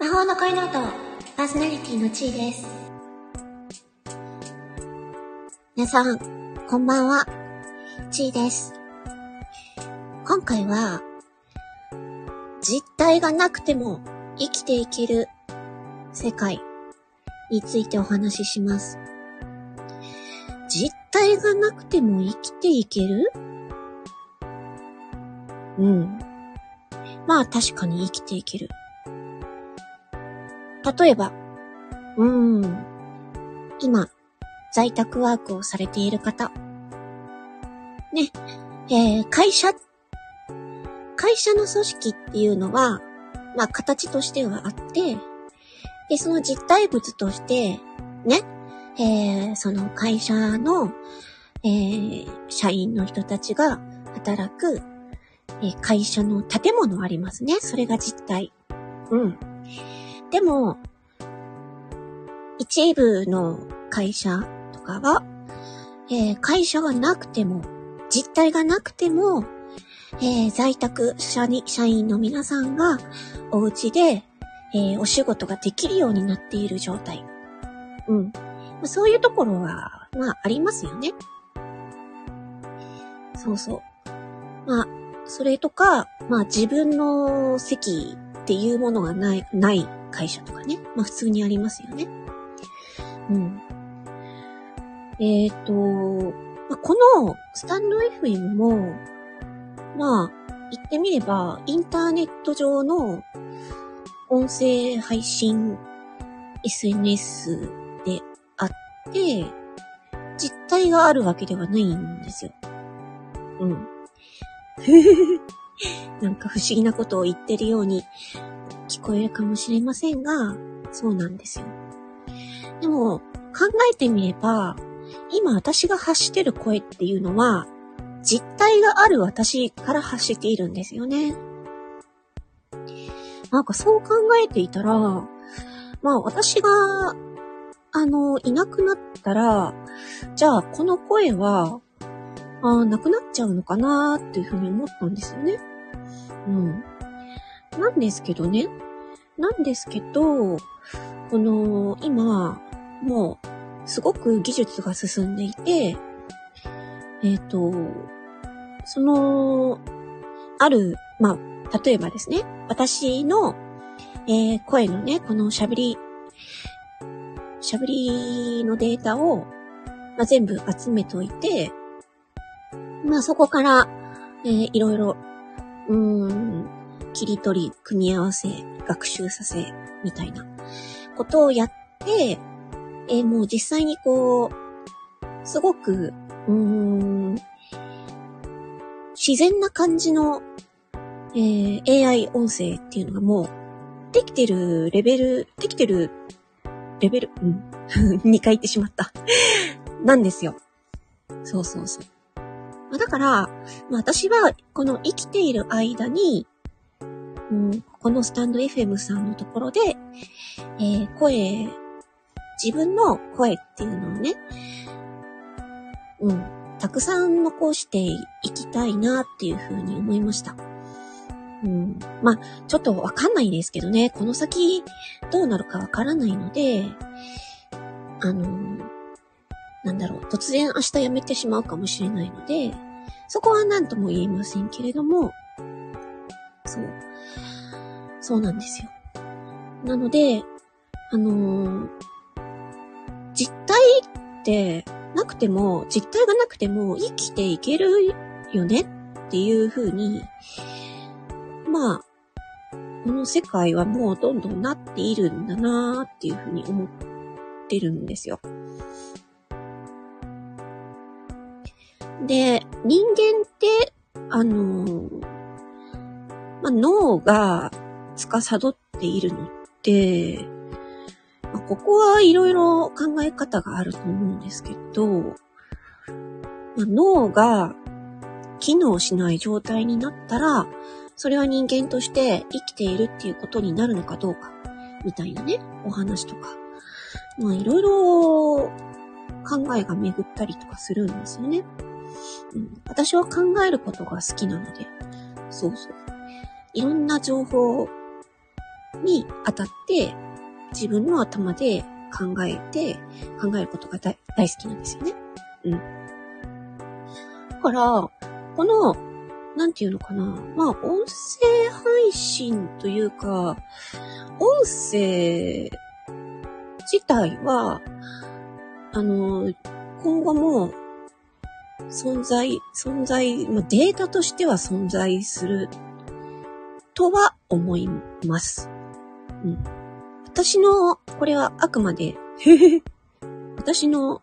魔法の恋ノート、パーソナリティのちーです。皆さん、こんばんは。ちーです。今回は、実体がなくても生きていける世界についてお話しします。実体がなくても生きていけるうん。まあ確かに生きていける。例えば、うーん。今、在宅ワークをされている方。ね。えー、会社、会社の組織っていうのは、まあ形としてはあって、で、その実体物として、ね。えー、その会社の、えー、社員の人たちが働く、えー会社の建物ありますね。それが実体。うん。でも、一部の会社とかは、えー会社がなくても、実体がなくても、えー在宅社に社員の皆さんがお家で、えーお仕事ができるようになっている状態。うん。まあそういうところは、まあ、ありますよね。そうそう。まあ、それとか、まあ自分の席っていうものがない、ない会社とかね。まあ普通にありますよね。うん。えっ、と、まあ、このスタンド FM も、まあ、言ってみれば、インターネット上の音声配信 SNS であって、実体があるわけではないんですよ。うん。なんか不思議なことを言ってるように聞こえるかもしれませんが、そうなんですよ。でも、考えてみれば、今私が発してる声っていうのは、実体がある私から発しているんですよね。なんかそう考えていたら、まあ私が、あの、いなくなったら、じゃあこの声は、あ、なくなっちゃうのかなーっていうふうに思ったんですよね。うん。なんですけどね。なんですけど、この、今、もう、すごく技術が進んでいて、えっ、と、その、ある、まあ、例えばですね、私の、えー声のね、この喋り、喋りのデータを、まあ、全部集めておいて、まあそこから、えーいろいろ、うーん、切り取り、組み合わせ、学習させ、みたいなことをやって、えーもう実際にこう、すごく、うーん、自然な感じの、えー AI 音声っていうのがもう、できてるレベル、できてるレベル、うん。2回言ってしまった。なんですよ。そうそうそう。あだから、ま私は、この生きている間に、うん、このスタンド FM さんのところで、えー声、自分の声っていうのをね、うん、たくさん残していきたいなっていうふうに思いました。うん、まあ、ちょっとわかんないですけどね、この先どうなるかわからないので、あの、なんだろう、突然明日辞めてしまうかもしれないので、そこは何とも言えませんけれども、そう。そうなんですよ。なので、あのー実体ってなくても、実体がなくても生きていけるよねっていう風に、まあ、この世界はもうどんどんなっているんだなーっていう風に思ってるんですよ。で、人間って、あのーまあ、脳が司っているのって、まあ、ここはいろいろ考え方があると思うんですけど、まあ、脳が機能しない状態になったら、それは人間として生きているっていうことになるのかどうか、みたいなね、お話とか。まあいろいろ考えが巡ったりとかするんですよね。うん、私は考えることが好きなので、そうそう。いろんな情報に当たって、自分の頭で考えて、考えることが大大好きなんですよね。うん。だから、この、なんていうのかな。まあ、音声配信というか、音声自体は、あの、今後も存在、存在、まあ、データとしては存在するとは思います。うん。私の、これはあくまで 私の、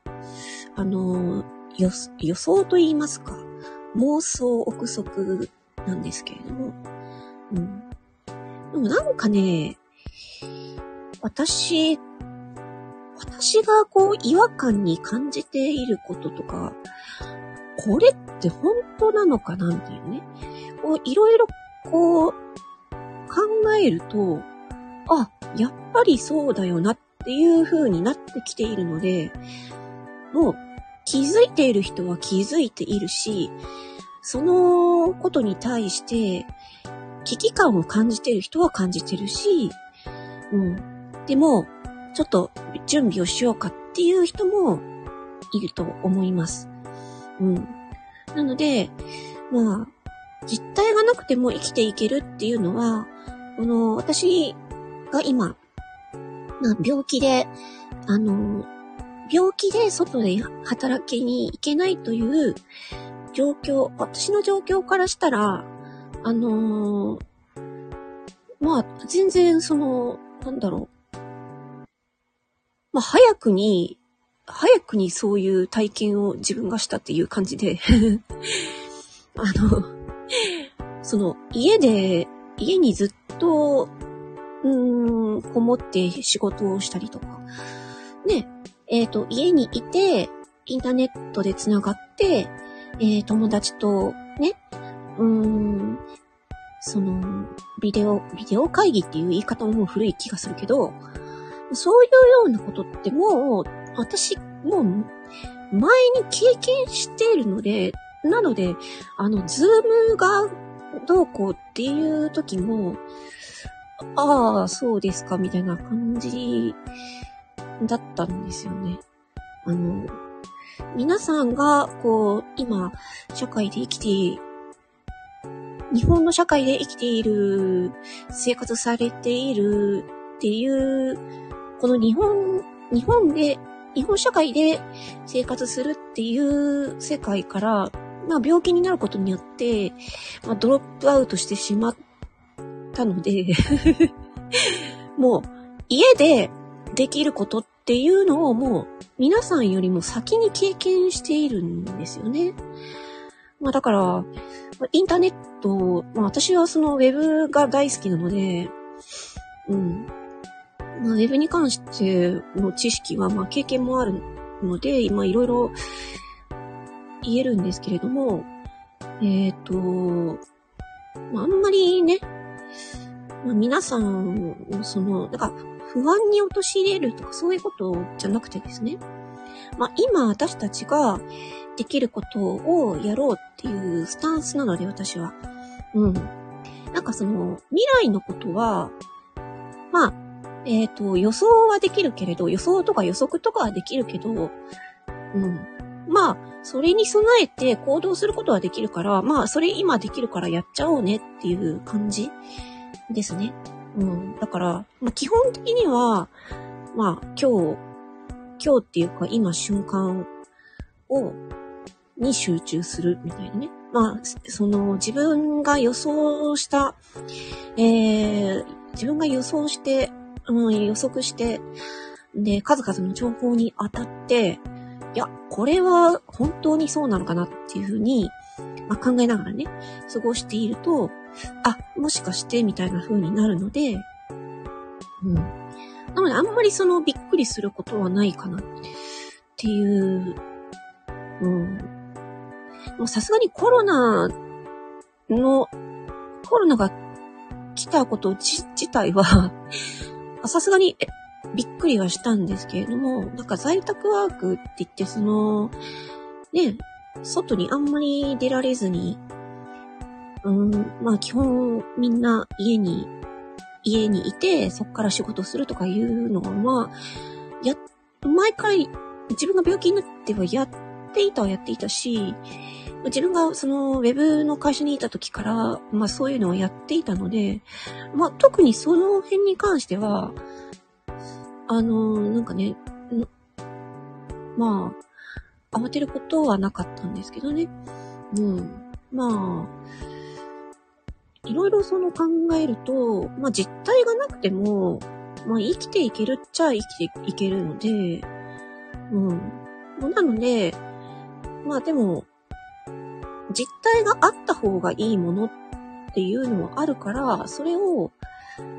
あの、予予想と言いますか、妄想憶測なんですけれども、うん。でもなんかね、私、私がこう違和感に感じていることとか、これって本当なのかなみたいなね。こういろいろこう考えると、あ、やっぱりそうだよなっていう風になってきているので、もう気づいている人は気づいているし、そのことに対して危機感を感じている人は感じてるし、うん。でも、ちょっと準備をしようかっていう人もいると思います。うん。なので、まあ、実体がなくても生きていけるっていうのは、この、私が今、まあ、病気で、あの、病気で外で働きに行けないという状況、私の状況からしたら、あのー、まあ、全然その、なんだろう。まあ、早くに早くにそういう体験を自分がしたっていう感じで。あの、その、家で、家にずっと、うーん、こもって仕事をしたりとか、ね、えっ、ー、と、家にいて、インターネットで繋がって、えー、友達と、ね、うーん、その、ビデオ、ビデオ会議っていう言い方ももう古い気がするけど、そういうようなことってもう、私、もう、前に経験しているので、なので、あの、ズームがどうこうっていう時も、ああ、そうですか、みたいな感じだったんですよね。あの、皆さんが、こう、今、社会で生きて、日本の社会で生きている、生活されているっていう、この日本、日本で日本社会で生活するっていう世界から、まあ病気になることによって、まあドロップアウトしてしまったので もう家でできることっていうのをもう皆さんよりも先に経験しているんですよね。まあだから、インターネット、まあ私はそのウェブが大好きなので、うん。まあ、ウェブに関しての知識は、まあ、経験もあるので、今いろいろ言えるんですけれども、えっ、ー、と、まあ、あんまりね、まあ、皆さんをその、なんか、不安に陥れるとかそういうことじゃなくてですね、まあ、今私たちができることをやろうっていうスタンスなので、私は。うん。なんかその、未来のことは、まあ、えっ、ー、と、予想はできるけれど、予想とか予測とかはできるけど、うん。まあ、それに備えて行動することはできるから、まあ、それ今できるからやっちゃおうねっていう感じですね。うん。だから、まあ、基本的には、まあ、今日、今日っていうか今瞬間を、に集中するみたいなね。まあ、その自分が予想した、えー、自分が予想してうん、予測して、で、数々の情報に当たって、いや、これは本当にそうなのかなっていうふうに、まあ、考えながらね、過ごしていると、あ、もしかして、みたいな風になるので、うん。なので、あんまりそのびっくりすることはないかなっていう、うん。もうさすがにコロナの、コロナが来たこと自体はさすがに、びっくりはしたんですけれども、なんか在宅ワークって言って、その、ね、外にあんまり出られずに、うん、まあ基本みんな家に、家にいて、そこから仕事するとかいうのは、まあ、や、毎回自分が病気になってはやっていたはやっていたし、自分がそのウェブの会社にいた時から、まあそういうのをやっていたので、まあ特にその辺に関しては、あの、なんかね、まあ、慌てることはなかったんですけどね。うん。まあ、いろいろその考えると、まあ実体がなくても、まあ生きていけるっちゃ生きていけるので、うん。なので、まあでも、実体があった方がいいものっていうのはあるから、それを、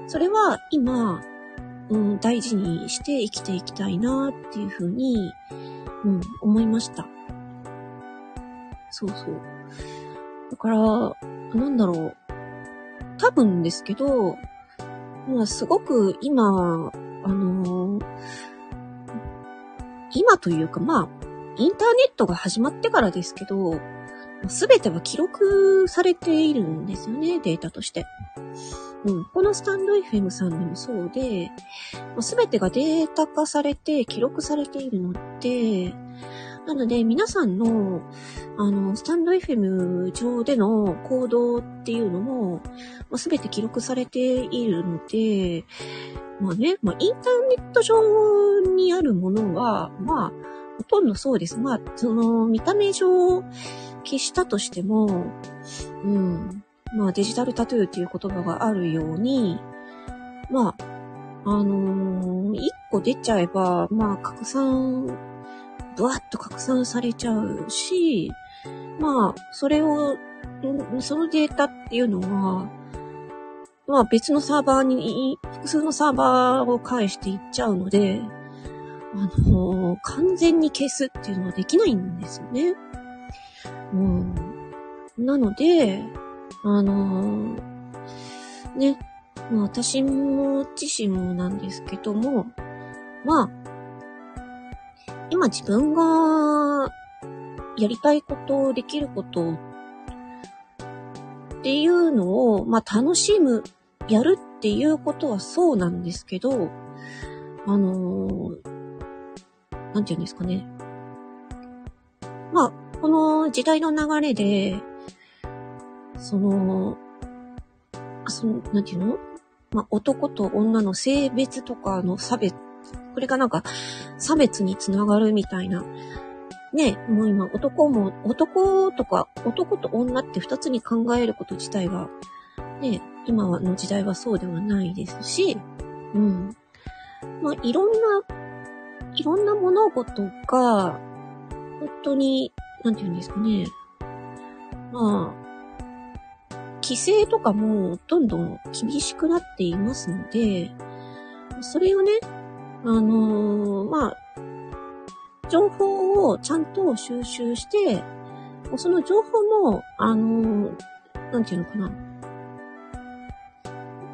それは今、うん、大事にして生きていきたいなっていうふうに、うん、思いました。そうそう。だから、なんだろう。多分ですけど、まあ、すごく今、あのー、今というか、まあ、インターネットが始まってからですけど、すべては記録されているんですよね、データとして。うん、このスタンド FM さんでもそうで、すべてがデータ化されて記録されているので、なので皆さんの、あの、スタンド FM 上での行動っていうのも、すべて記録されているので、まあね、まあインターネット上にあるものは、まあ、ほとんどそうです。まあ、その、見た目上消したとしても、うん、まあデジタルタトゥーっていう言葉があるように、まあ、あのー、一個出ちゃえば、まあ拡散、ブワッと拡散されちゃうし、まあ、それを、そのデータっていうのは、まあ別のサーバーに、複数のサーバーを返していっちゃうので、あのー、完全に消すっていうのはできないんですよね。うん。なので、あのー、ね、まあ私も自身もなんですけども、まあ、今自分がやりたいこと、できることっていうのを、まあ楽しむ、やるっていうことはそうなんですけど、あのー、なんて言うんですかね。まあ、この時代の流れで、その、その、なんていうの？まあ、男と女の性別とかの差別、これがなんか差別につながるみたいな。ね、もう今男も、男とか男と女って二つに考えること自体が、ね、今の時代はそうではないですし、うん。まあ、いろんな、いろんな物事が、本当に、なんて言うんですかね。まあ、規制とかもどんどん厳しくなっていますので、それをね、あのー、まあ、情報をちゃんと収集して、その情報も、あのー、なんていうのかな。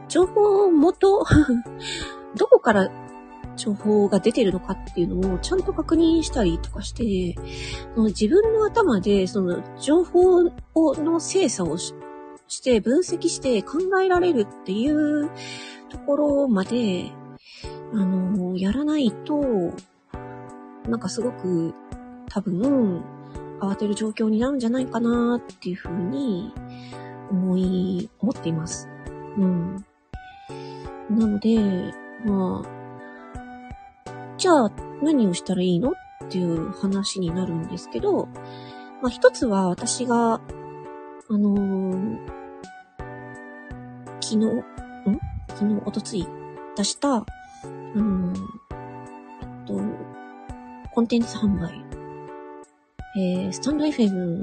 情報元 どこから情報が出てるのかっていうのをちゃんと確認したりとかして、その自分の頭でその情報をの精査をして分析して考えられるっていうところまで、あの、やらないと、なんかすごく多分慌てる状況になるんじゃないかなっていうふうに思い、思っています。うん。なので、まあ、じゃあ何をしたらいいの？っていう話になるんですけど、まあ一つは私が、あのー、昨日、ん？昨日、おとつい出した、うん、えっと、コンテンツ販売。えー、スタンド FM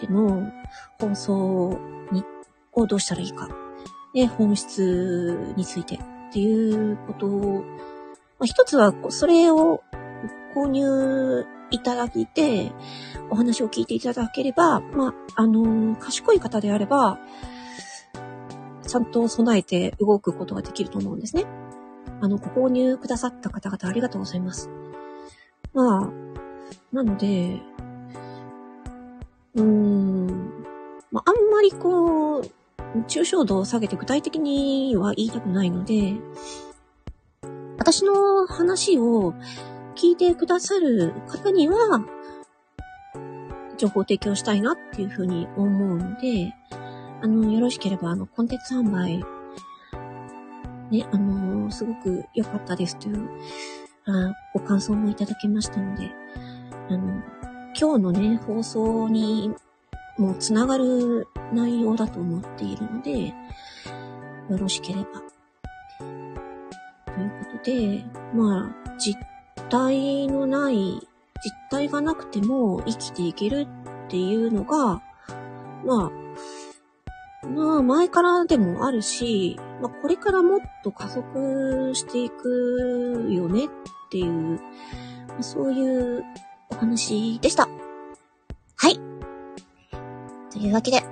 での放送に、をどうしたらいいか。で、本質についてっていうことを、まあ、一つは、それを購入いただいて、お話を聞いていただければ、まあ、あのー、賢い方であれば、ちゃんと備えて動くことができると思うんですね。あの、ご購入くださった方々ありがとうございます。まあ、なので、うーん、まあ、あんままりこう、抽象度を下げて具体的には言いたくないので、私の話を聞いてくださる方には、情報提供したいなっていうふうに思うので、あの、よろしければ、あの、コンテンツ販売、ね、あの、すごく良かったですという、あご感想もいただけましたので、あの、今日のね、放送にもつながる内容だと思っているので、よろしければ。ということで、まあ、実体のない、実体がなくても生きていけるっていうのが、まあ、まあ、前からでもあるし、まあ、これからもっと加速していくよねっていう、ま、そういうお話でした。はい。というわけで、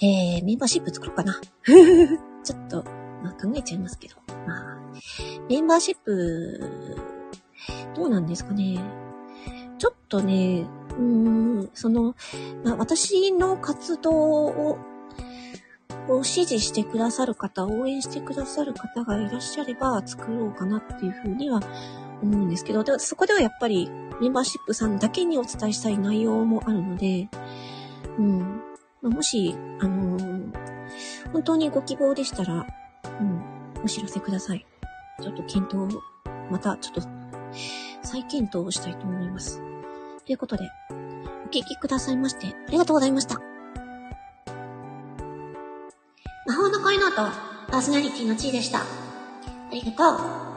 えー、メンバーシップ作ろうかな。ちょっと、まあ、考えちゃいますけど。まあ、メンバーシップ、どうなんですかね。ちょっとね、うーん、その、まあ、私の活動を、を支持してくださる方、応援してくださる方がいらっしゃれば作ろうかなっていうふうには思うんですけど、でそこではやっぱりメンバーシップさんだけにお伝えしたい内容もあるので、うん。ま、もし、あのー、本当にご希望でしたら、うん、お知らせください。ちょっと検討を、またちょっと再検討をしたいと思います。ということで、お聞きくださいまして、ありがとうございました。魔法の恋の音、パーソナリティの地位でした。ありがとう。